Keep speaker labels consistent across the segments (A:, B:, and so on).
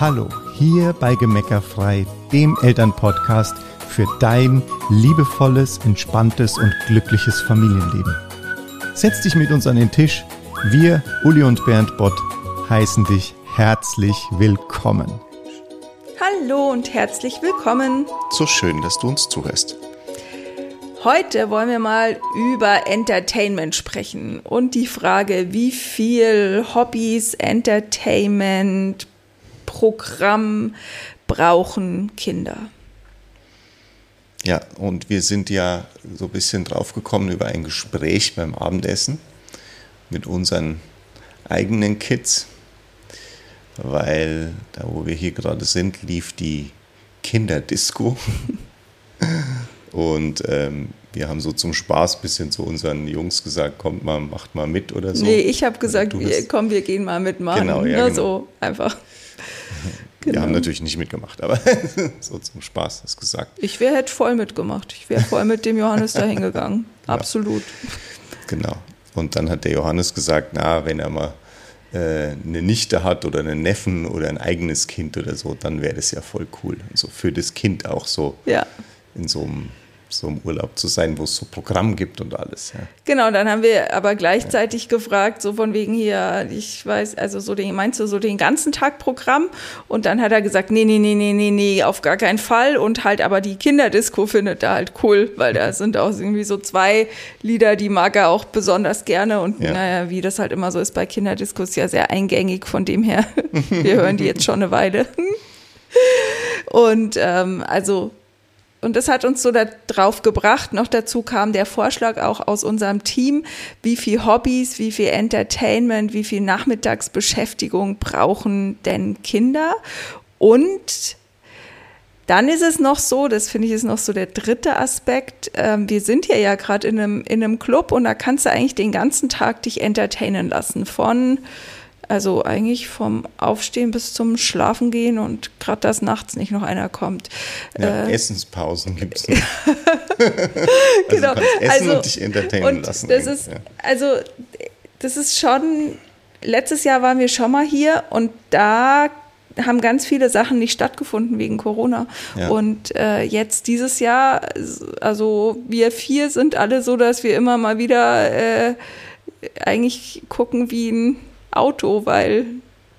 A: Hallo, hier bei Gemeckerfrei, dem Elternpodcast für dein liebevolles, entspanntes und glückliches Familienleben. Setz dich mit uns an den Tisch. Wir, Uli und Bernd Bott, heißen dich herzlich willkommen.
B: Hallo und herzlich willkommen.
A: So schön, dass du uns zuhörst.
B: Heute wollen wir mal über Entertainment sprechen und die Frage, wie viel Hobbys, Entertainment, Programm brauchen Kinder.
A: Ja, und wir sind ja so ein bisschen draufgekommen über ein Gespräch beim Abendessen mit unseren eigenen Kids, weil da, wo wir hier gerade sind, lief die Kinderdisco. Und ähm, wir haben so zum Spaß ein bisschen zu unseren Jungs gesagt, kommt mal, macht mal mit oder so.
B: Nee, ich habe gesagt, wir, komm, wir gehen mal mitmachen. Genau, ja, genau. so einfach.
A: Genau. Wir haben natürlich nicht mitgemacht, aber so zum Spaß das gesagt.
B: Ich wäre hätte voll mitgemacht. Ich wäre voll mit dem Johannes da hingegangen. Absolut.
A: Genau. Und dann hat der Johannes gesagt, na, wenn er mal äh, eine Nichte hat oder einen Neffen oder ein eigenes Kind oder so, dann wäre das ja voll cool. So also für das Kind auch so
B: ja.
A: in so einem so im Urlaub zu sein, wo es so Programm gibt und alles. Ja.
B: Genau, dann haben wir aber gleichzeitig ja. gefragt, so von wegen hier, ich weiß, also so den, meinst du so den ganzen Tag Programm? Und dann hat er gesagt, nee, nee, nee, nee, nee, nee, auf gar keinen Fall. Und halt aber die Kinderdisco findet er halt cool, weil da sind auch irgendwie so zwei Lieder, die mag er auch besonders gerne. Und ja. naja, wie das halt immer so ist bei Kinderdiscos, ja sehr eingängig, von dem her, wir hören die jetzt schon eine Weile. Und ähm, also und das hat uns so darauf gebracht. Noch dazu kam der Vorschlag auch aus unserem Team, wie viel Hobbys, wie viel Entertainment, wie viel Nachmittagsbeschäftigung brauchen denn Kinder? Und dann ist es noch so, das finde ich ist noch so der dritte Aspekt. Ähm, wir sind hier ja gerade in einem, in einem Club und da kannst du eigentlich den ganzen Tag dich entertainen lassen. Von also eigentlich vom Aufstehen bis zum Schlafen gehen und gerade dass nachts nicht noch einer kommt.
A: Ja, äh, Essenspausen gibt es. genau. Also du kannst essen also, und dich entertainen und lassen.
B: Das ist, ja. Also das ist schon, letztes Jahr waren wir schon mal hier und da haben ganz viele Sachen nicht stattgefunden wegen Corona. Ja. Und äh, jetzt dieses Jahr, also wir vier sind alle so, dass wir immer mal wieder äh, eigentlich gucken wie ein Auto, weil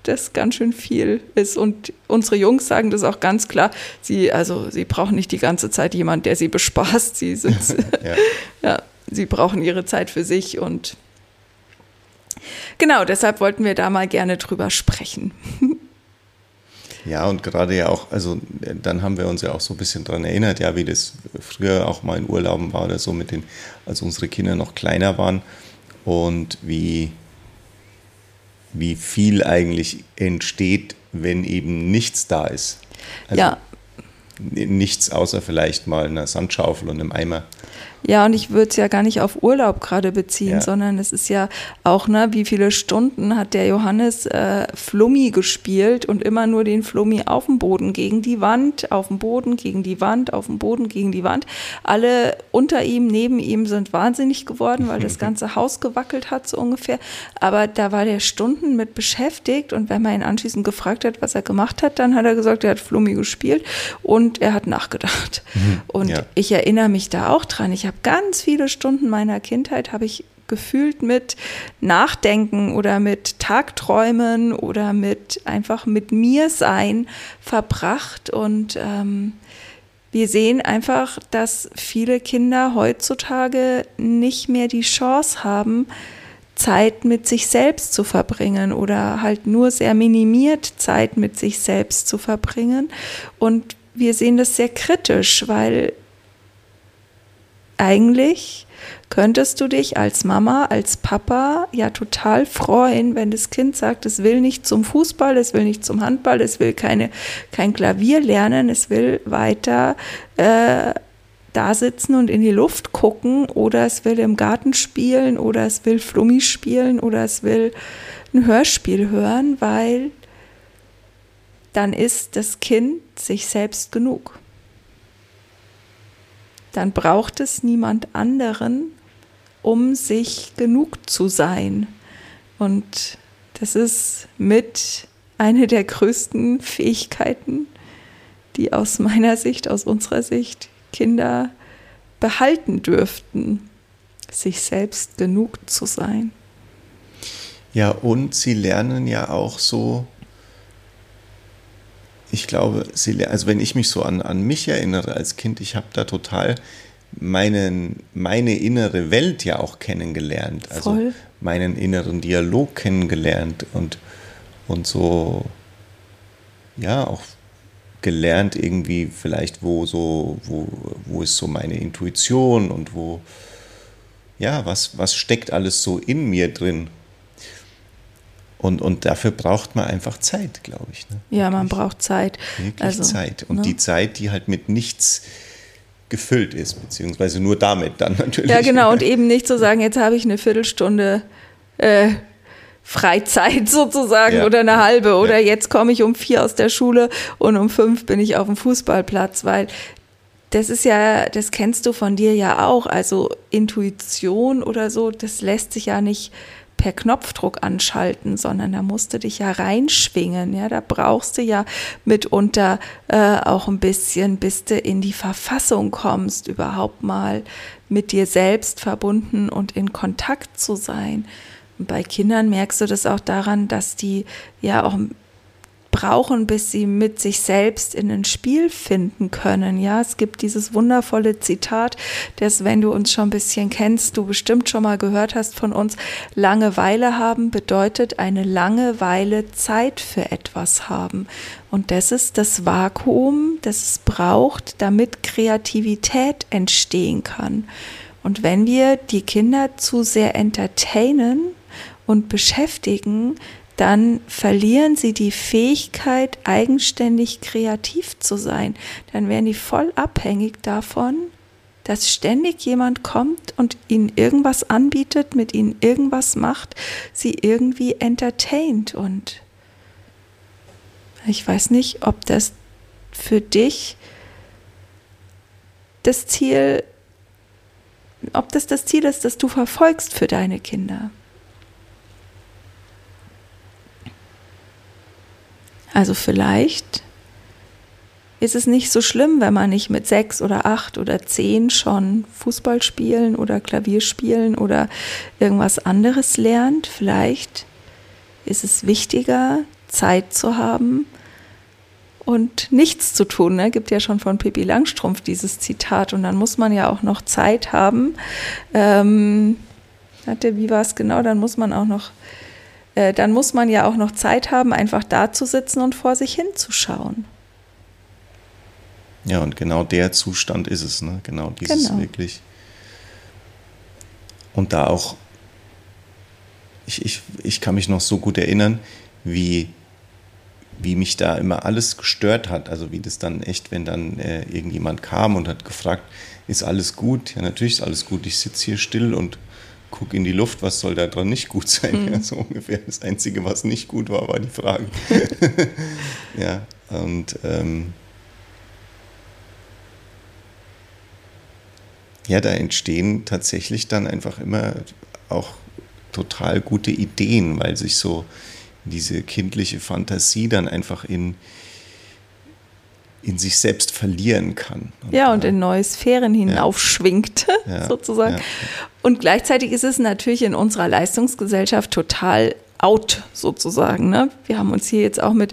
B: das ganz schön viel ist. Und unsere Jungs sagen das auch ganz klar. Sie, also, sie brauchen nicht die ganze Zeit jemanden, der sie bespaßt. Sie sind, ja. ja, sie brauchen ihre Zeit für sich und genau, deshalb wollten wir da mal gerne drüber sprechen.
A: Ja, und gerade ja auch, also dann haben wir uns ja auch so ein bisschen daran erinnert, ja, wie das früher auch mal in Urlauben war oder so mit den, als unsere Kinder noch kleiner waren und wie wie viel eigentlich entsteht, wenn eben nichts da ist.
B: Also ja.
A: Nichts außer vielleicht mal einer Sandschaufel und einem Eimer.
B: Ja, und ich würde es ja gar nicht auf Urlaub gerade beziehen, ja. sondern es ist ja auch, ne, wie viele Stunden hat der Johannes äh, Flummi gespielt und immer nur den Flummi auf dem Boden, gegen die Wand, auf dem Boden, gegen die Wand, auf dem Boden, gegen die Wand. Alle unter ihm, neben ihm sind wahnsinnig geworden, weil das ganze Haus gewackelt hat, so ungefähr. Aber da war der Stunden mit beschäftigt und wenn man ihn anschließend gefragt hat, was er gemacht hat, dann hat er gesagt, er hat Flummi gespielt und er hat nachgedacht. Mhm, und ja. ich erinnere mich da auch dran. Ich habe habe ganz viele Stunden meiner Kindheit habe ich gefühlt mit Nachdenken oder mit Tagträumen oder mit einfach mit mir sein verbracht und ähm, wir sehen einfach, dass viele Kinder heutzutage nicht mehr die Chance haben, Zeit mit sich selbst zu verbringen oder halt nur sehr minimiert Zeit mit sich selbst zu verbringen. Und wir sehen das sehr kritisch, weil eigentlich könntest du dich als Mama, als Papa ja total freuen, wenn das Kind sagt, es will nicht zum Fußball, es will nicht zum Handball, es will keine, kein Klavier lernen, es will weiter äh, da sitzen und in die Luft gucken oder es will im Garten spielen oder es will Flummi spielen oder es will ein Hörspiel hören, weil dann ist das Kind sich selbst genug dann braucht es niemand anderen, um sich genug zu sein. Und das ist mit eine der größten Fähigkeiten, die aus meiner Sicht, aus unserer Sicht Kinder behalten dürften, sich selbst genug zu sein.
A: Ja, und sie lernen ja auch so, ich glaube, also wenn ich mich so an, an mich erinnere als Kind, ich habe da total meinen, meine innere Welt ja auch kennengelernt. Also Voll. meinen inneren Dialog kennengelernt und, und so, ja, auch gelernt irgendwie vielleicht, wo so, wo, wo ist so meine Intuition und wo, ja, was, was steckt alles so in mir drin. Und, und dafür braucht man einfach Zeit, glaube ich. Ne?
B: Ja, man braucht Zeit.
A: Wirklich also, Zeit. Und ne? die Zeit, die halt mit nichts gefüllt ist, beziehungsweise nur damit dann natürlich.
B: Ja, genau. Und eben nicht zu sagen, jetzt habe ich eine Viertelstunde äh, Freizeit sozusagen ja. oder eine halbe oder ja. jetzt komme ich um vier aus der Schule und um fünf bin ich auf dem Fußballplatz, weil das ist ja, das kennst du von dir ja auch. Also Intuition oder so, das lässt sich ja nicht per Knopfdruck anschalten, sondern da musst du dich ja reinschwingen. Ja, da brauchst du ja mitunter äh, auch ein bisschen, bis du in die Verfassung kommst, überhaupt mal mit dir selbst verbunden und in Kontakt zu sein. Und bei Kindern merkst du das auch daran, dass die ja auch brauchen, bis sie mit sich selbst in ein Spiel finden können. Ja, es gibt dieses wundervolle Zitat, das, wenn du uns schon ein bisschen kennst, du bestimmt schon mal gehört hast von uns, Langeweile haben bedeutet eine lange Weile Zeit für etwas haben. Und das ist das Vakuum, das es braucht, damit Kreativität entstehen kann. Und wenn wir die Kinder zu sehr entertainen und beschäftigen, dann verlieren sie die Fähigkeit, eigenständig kreativ zu sein. Dann werden die voll abhängig davon, dass ständig jemand kommt und ihnen irgendwas anbietet, mit ihnen irgendwas macht, sie irgendwie entertaint. Und ich weiß nicht, ob das für dich das Ziel, ob das das Ziel ist, das du verfolgst für deine Kinder. Also vielleicht ist es nicht so schlimm, wenn man nicht mit sechs oder acht oder zehn schon Fußball spielen oder Klavier spielen oder irgendwas anderes lernt. Vielleicht ist es wichtiger, Zeit zu haben und nichts zu tun. Ne? Gibt ja schon von Pippi Langstrumpf dieses Zitat und dann muss man ja auch noch Zeit haben. Ähm, hatte, wie war es genau? Dann muss man auch noch äh, dann muss man ja auch noch Zeit haben, einfach da zu sitzen und vor sich hinzuschauen.
A: Ja, und genau der Zustand ist es, ne? Genau dieses genau. wirklich. Und da auch, ich, ich, ich kann mich noch so gut erinnern, wie, wie mich da immer alles gestört hat. Also wie das dann echt, wenn dann äh, irgendjemand kam und hat gefragt, ist alles gut? Ja, natürlich ist alles gut. Ich sitze hier still und guck in die Luft, was soll da dran nicht gut sein? Mhm. Ja, so ungefähr. Das Einzige, was nicht gut war, war die Frage. ja, und ähm, ja, da entstehen tatsächlich dann einfach immer auch total gute Ideen, weil sich so diese kindliche Fantasie dann einfach in, in sich selbst verlieren kann.
B: Und ja, und in neue Sphären hinaufschwingt, ja, sozusagen. Ja, und gleichzeitig ist es natürlich in unserer Leistungsgesellschaft total out sozusagen. Ne? Wir haben uns hier jetzt auch mit,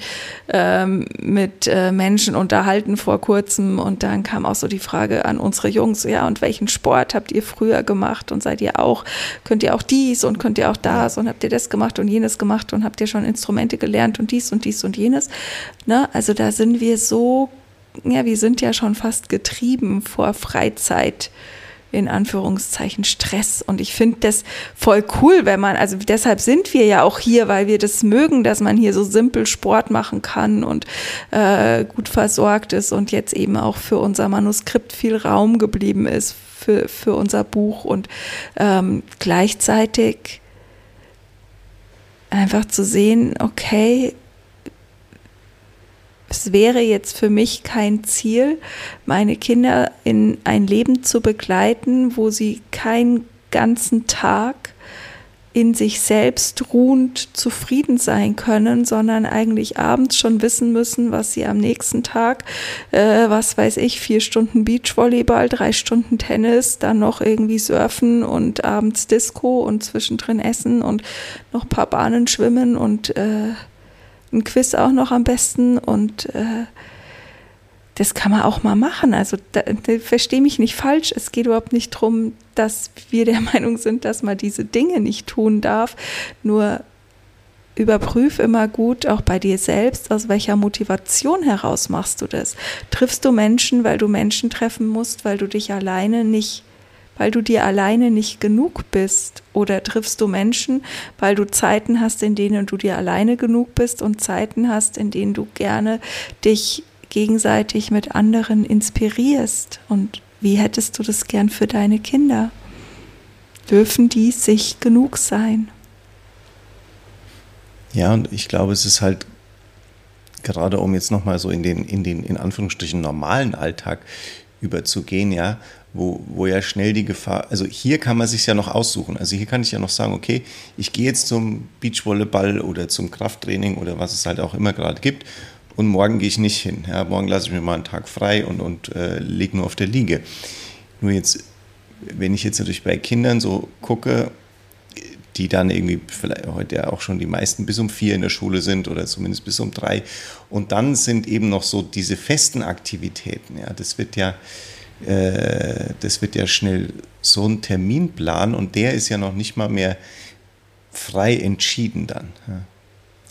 B: ähm, mit äh, Menschen unterhalten vor kurzem und dann kam auch so die Frage an unsere Jungs, ja, und welchen Sport habt ihr früher gemacht und seid ihr auch, könnt ihr auch dies und könnt ihr auch das und habt ihr das gemacht und jenes gemacht und habt ihr schon Instrumente gelernt und dies und dies und jenes. Ne? Also da sind wir so ja, wir sind ja schon fast getrieben vor Freizeit in Anführungszeichen Stress. Und ich finde das voll cool, wenn man, also deshalb sind wir ja auch hier, weil wir das mögen, dass man hier so simpel Sport machen kann und äh, gut versorgt ist und jetzt eben auch für unser Manuskript viel Raum geblieben ist für, für unser Buch und ähm, gleichzeitig einfach zu sehen, okay, es wäre jetzt für mich kein Ziel, meine Kinder in ein Leben zu begleiten, wo sie keinen ganzen Tag in sich selbst ruhend zufrieden sein können, sondern eigentlich abends schon wissen müssen, was sie am nächsten Tag, äh, was weiß ich, vier Stunden Beachvolleyball, drei Stunden Tennis, dann noch irgendwie surfen und abends Disco und zwischendrin essen und noch ein paar Bahnen schwimmen und äh, ein Quiz auch noch am besten und äh, das kann man auch mal machen. Also da, da verstehe mich nicht falsch. Es geht überhaupt nicht darum, dass wir der Meinung sind, dass man diese Dinge nicht tun darf. Nur überprüf immer gut, auch bei dir selbst, aus welcher Motivation heraus machst du das. Triffst du Menschen, weil du Menschen treffen musst, weil du dich alleine nicht weil du dir alleine nicht genug bist? Oder triffst du Menschen, weil du Zeiten hast, in denen du dir alleine genug bist und Zeiten hast, in denen du gerne dich gegenseitig mit anderen inspirierst. Und wie hättest du das gern für deine Kinder? Dürfen die sich genug sein?
A: Ja, und ich glaube, es ist halt gerade um jetzt nochmal so in den, in den, in Anführungsstrichen, normalen Alltag überzugehen, ja, wo, wo ja schnell die Gefahr, also hier kann man sich ja noch aussuchen. Also hier kann ich ja noch sagen, okay, ich gehe jetzt zum Beachvolleyball oder zum Krafttraining oder was es halt auch immer gerade gibt und morgen gehe ich nicht hin. Ja, morgen lasse ich mir mal einen Tag frei und, und äh, lege nur auf der Liege. Nur jetzt, wenn ich jetzt natürlich bei Kindern so gucke, die dann irgendwie vielleicht heute ja auch schon die meisten bis um vier in der Schule sind oder zumindest bis um drei. Und dann sind eben noch so diese festen Aktivitäten. Ja, das wird ja, äh, das wird ja schnell so ein Terminplan und der ist ja noch nicht mal mehr frei entschieden dann. Ja.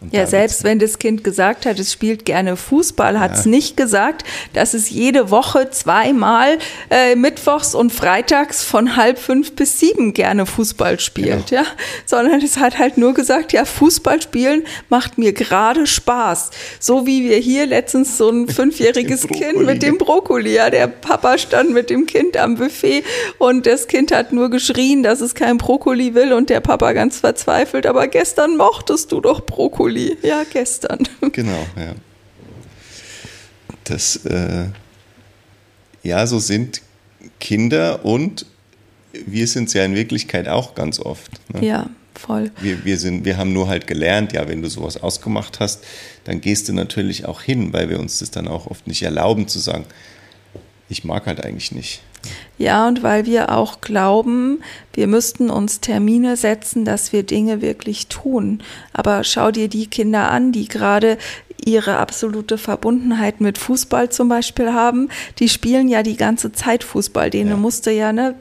B: Und ja, selbst wenn das Kind gesagt hat, es spielt gerne Fußball, hat es ja. nicht gesagt, dass es jede Woche zweimal äh, mittwochs und freitags von halb fünf bis sieben gerne Fußball spielt, genau. ja, sondern es hat halt nur gesagt, ja, Fußball spielen macht mir gerade Spaß. So wie wir hier letztens so ein fünfjähriges Kind mit dem Brokkoli, ja, der Papa stand mit dem Kind am Buffet und das Kind hat nur geschrien, dass es kein Brokkoli will und der Papa ganz verzweifelt, aber gestern mochtest du doch Brokkoli. Juli, ja, gestern.
A: Genau, ja. Das, äh, ja, so sind Kinder und wir sind es ja in Wirklichkeit auch ganz oft.
B: Ne? Ja, voll.
A: Wir, wir, sind, wir haben nur halt gelernt, ja, wenn du sowas ausgemacht hast, dann gehst du natürlich auch hin, weil wir uns das dann auch oft nicht erlauben zu sagen, ich mag halt eigentlich nicht.
B: Ja, und weil wir auch glauben, wir müssten uns Termine setzen, dass wir Dinge wirklich tun. Aber schau dir die Kinder an, die gerade ihre absolute Verbundenheit mit Fußball zum Beispiel haben. Die spielen ja die ganze Zeit Fußball. Denen ja. musste ja, ne,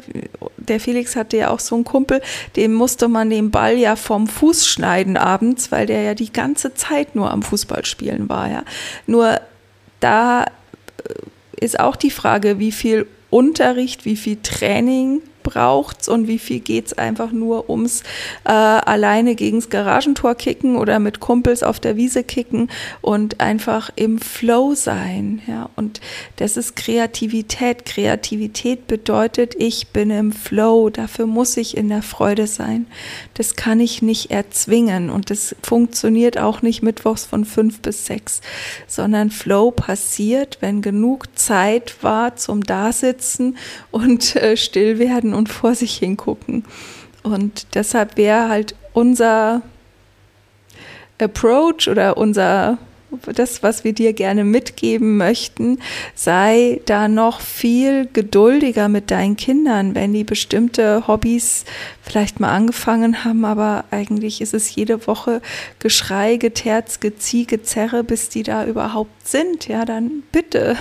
B: der Felix hatte ja auch so einen Kumpel, dem musste man den Ball ja vom Fuß schneiden abends, weil der ja die ganze Zeit nur am Fußballspielen war, ja. Nur da ist auch die Frage, wie viel Unterricht, wie viel Training braucht es und wie viel geht es einfach nur ums äh, alleine gegens Garagentor kicken oder mit Kumpels auf der Wiese kicken und einfach im Flow sein. Ja? Und das ist Kreativität. Kreativität bedeutet, ich bin im Flow, dafür muss ich in der Freude sein. Das kann ich nicht erzwingen und das funktioniert auch nicht mittwochs von fünf bis sechs, sondern Flow passiert, wenn genug Zeit war zum Dasitzen und äh, still werden und vor sich hingucken. Und deshalb wäre halt unser Approach oder unser das, was wir dir gerne mitgeben möchten, sei da noch viel geduldiger mit deinen Kindern, wenn die bestimmte Hobbys vielleicht mal angefangen haben, aber eigentlich ist es jede Woche Geschrei, Geterz, Gezieh, Gezerre, bis die da überhaupt sind. Ja, dann bitte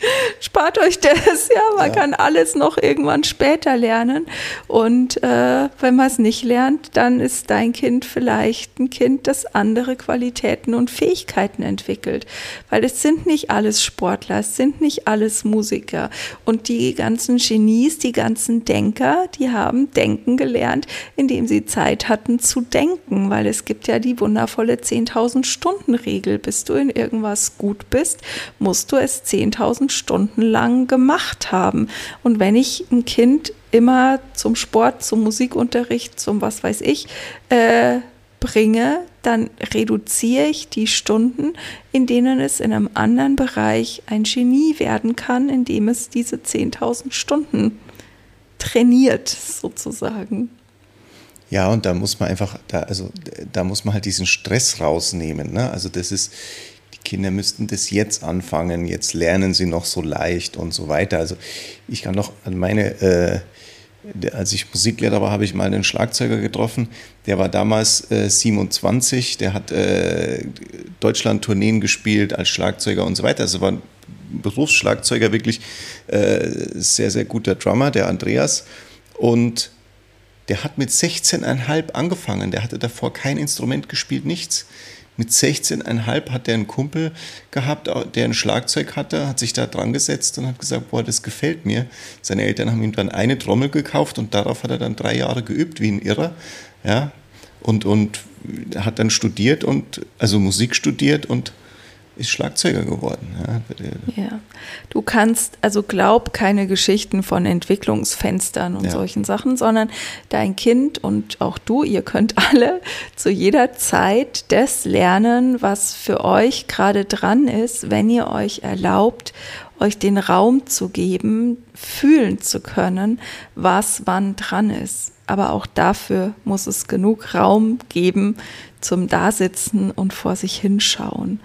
B: Spart euch das, ja, man ja. kann alles noch irgendwann später lernen. Und äh, wenn man es nicht lernt, dann ist dein Kind vielleicht ein Kind, das andere Qualitäten und Fähigkeiten entwickelt. Weil es sind nicht alles Sportler, es sind nicht alles Musiker. Und die ganzen Genies, die ganzen Denker, die haben denken gelernt, indem sie Zeit hatten zu denken. Weil es gibt ja die wundervolle 10.000 Stunden Regel. Bis du in irgendwas gut bist, musst du es 10.000 Stunden lang gemacht haben. Und wenn ich ein Kind immer zum Sport, zum Musikunterricht, zum was weiß ich, äh, bringe, dann reduziere ich die Stunden, in denen es in einem anderen Bereich ein Genie werden kann, indem es diese 10.000 Stunden trainiert, sozusagen.
A: Ja, und da muss man einfach, da, also da muss man halt diesen Stress rausnehmen. Ne? Also das ist, Kinder müssten das jetzt anfangen, jetzt lernen sie noch so leicht und so weiter. Also ich kann noch an meine, äh, als ich Musiklehrer war, habe ich mal einen Schlagzeuger getroffen, der war damals äh, 27, der hat äh, Deutschland-Tourneen gespielt als Schlagzeuger und so weiter. Also war ein Berufsschlagzeuger, wirklich äh, sehr, sehr guter Drummer, der Andreas. Und der hat mit 16,5 angefangen. Der hatte davor kein Instrument gespielt, nichts. Mit 16,5 hat er einen Kumpel gehabt, der ein Schlagzeug hatte, hat sich da dran gesetzt und hat gesagt, boah, das gefällt mir. Seine Eltern haben ihm dann eine Trommel gekauft und darauf hat er dann drei Jahre geübt, wie ein Irrer. Ja, und, und hat dann studiert und, also Musik studiert und ist Schlagzeuger geworden.
B: Ja. ja. Du kannst, also glaub keine Geschichten von Entwicklungsfenstern und ja. solchen Sachen, sondern dein Kind und auch du, ihr könnt alle zu jeder Zeit das lernen, was für euch gerade dran ist, wenn ihr euch erlaubt, euch den Raum zu geben, fühlen zu können, was wann dran ist. Aber auch dafür muss es genug Raum geben zum Dasitzen und vor sich hinschauen.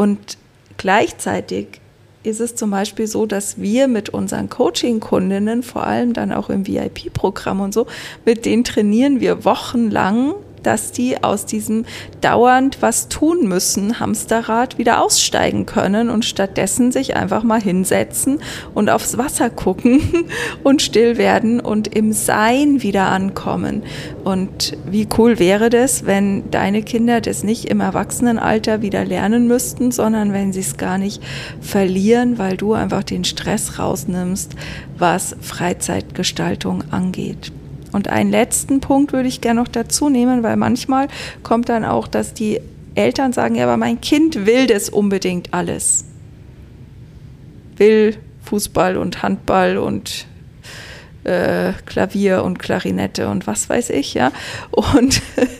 B: Und gleichzeitig ist es zum Beispiel so, dass wir mit unseren Coaching-Kundinnen, vor allem dann auch im VIP-Programm und so, mit denen trainieren wir wochenlang dass die aus diesem dauernd was tun müssen Hamsterrad wieder aussteigen können und stattdessen sich einfach mal hinsetzen und aufs Wasser gucken und still werden und im Sein wieder ankommen. Und wie cool wäre das, wenn deine Kinder das nicht im Erwachsenenalter wieder lernen müssten, sondern wenn sie es gar nicht verlieren, weil du einfach den Stress rausnimmst, was Freizeitgestaltung angeht. Und einen letzten Punkt würde ich gerne noch dazu nehmen, weil manchmal kommt dann auch, dass die Eltern sagen, ja, aber mein Kind will das unbedingt alles. Will Fußball und Handball und äh, Klavier und Klarinette und was weiß ich, ja. Und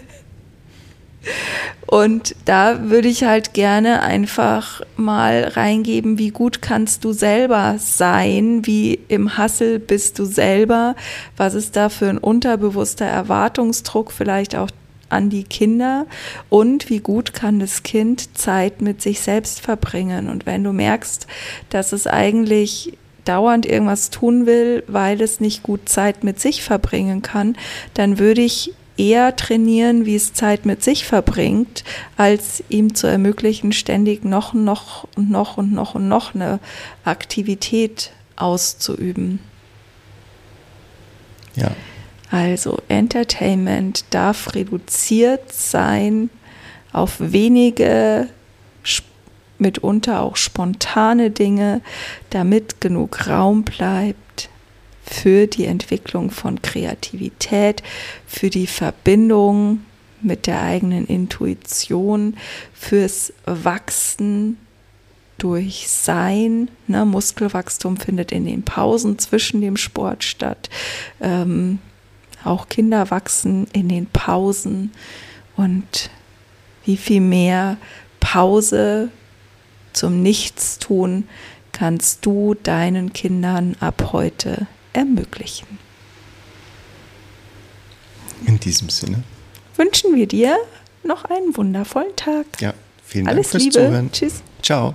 B: Und da würde ich halt gerne einfach mal reingeben, wie gut kannst du selber sein, wie im Hassel bist du selber, was ist da für ein unterbewusster Erwartungsdruck vielleicht auch an die Kinder? Und wie gut kann das Kind Zeit mit sich selbst verbringen. Und wenn du merkst, dass es eigentlich dauernd irgendwas tun will, weil es nicht gut Zeit mit sich verbringen kann, dann würde ich eher trainieren, wie es Zeit mit sich verbringt, als ihm zu ermöglichen, ständig noch, noch und noch und noch und noch eine Aktivität auszuüben.
A: Ja.
B: Also Entertainment darf reduziert sein auf wenige, mitunter auch spontane Dinge, damit genug Raum bleibt für die Entwicklung von Kreativität, für die Verbindung mit der eigenen Intuition, fürs Wachsen durch Sein. Ne, Muskelwachstum findet in den Pausen zwischen dem Sport statt. Ähm, auch Kinder wachsen in den Pausen. Und wie viel mehr Pause zum Nichtstun kannst du deinen Kindern ab heute ermöglichen.
A: In diesem Sinne
B: wünschen wir dir noch einen wundervollen Tag.
A: Ja, vielen
B: Alles
A: Dank fürs
B: Liebe.
A: Zuhören.
B: Tschüss.
A: Ciao.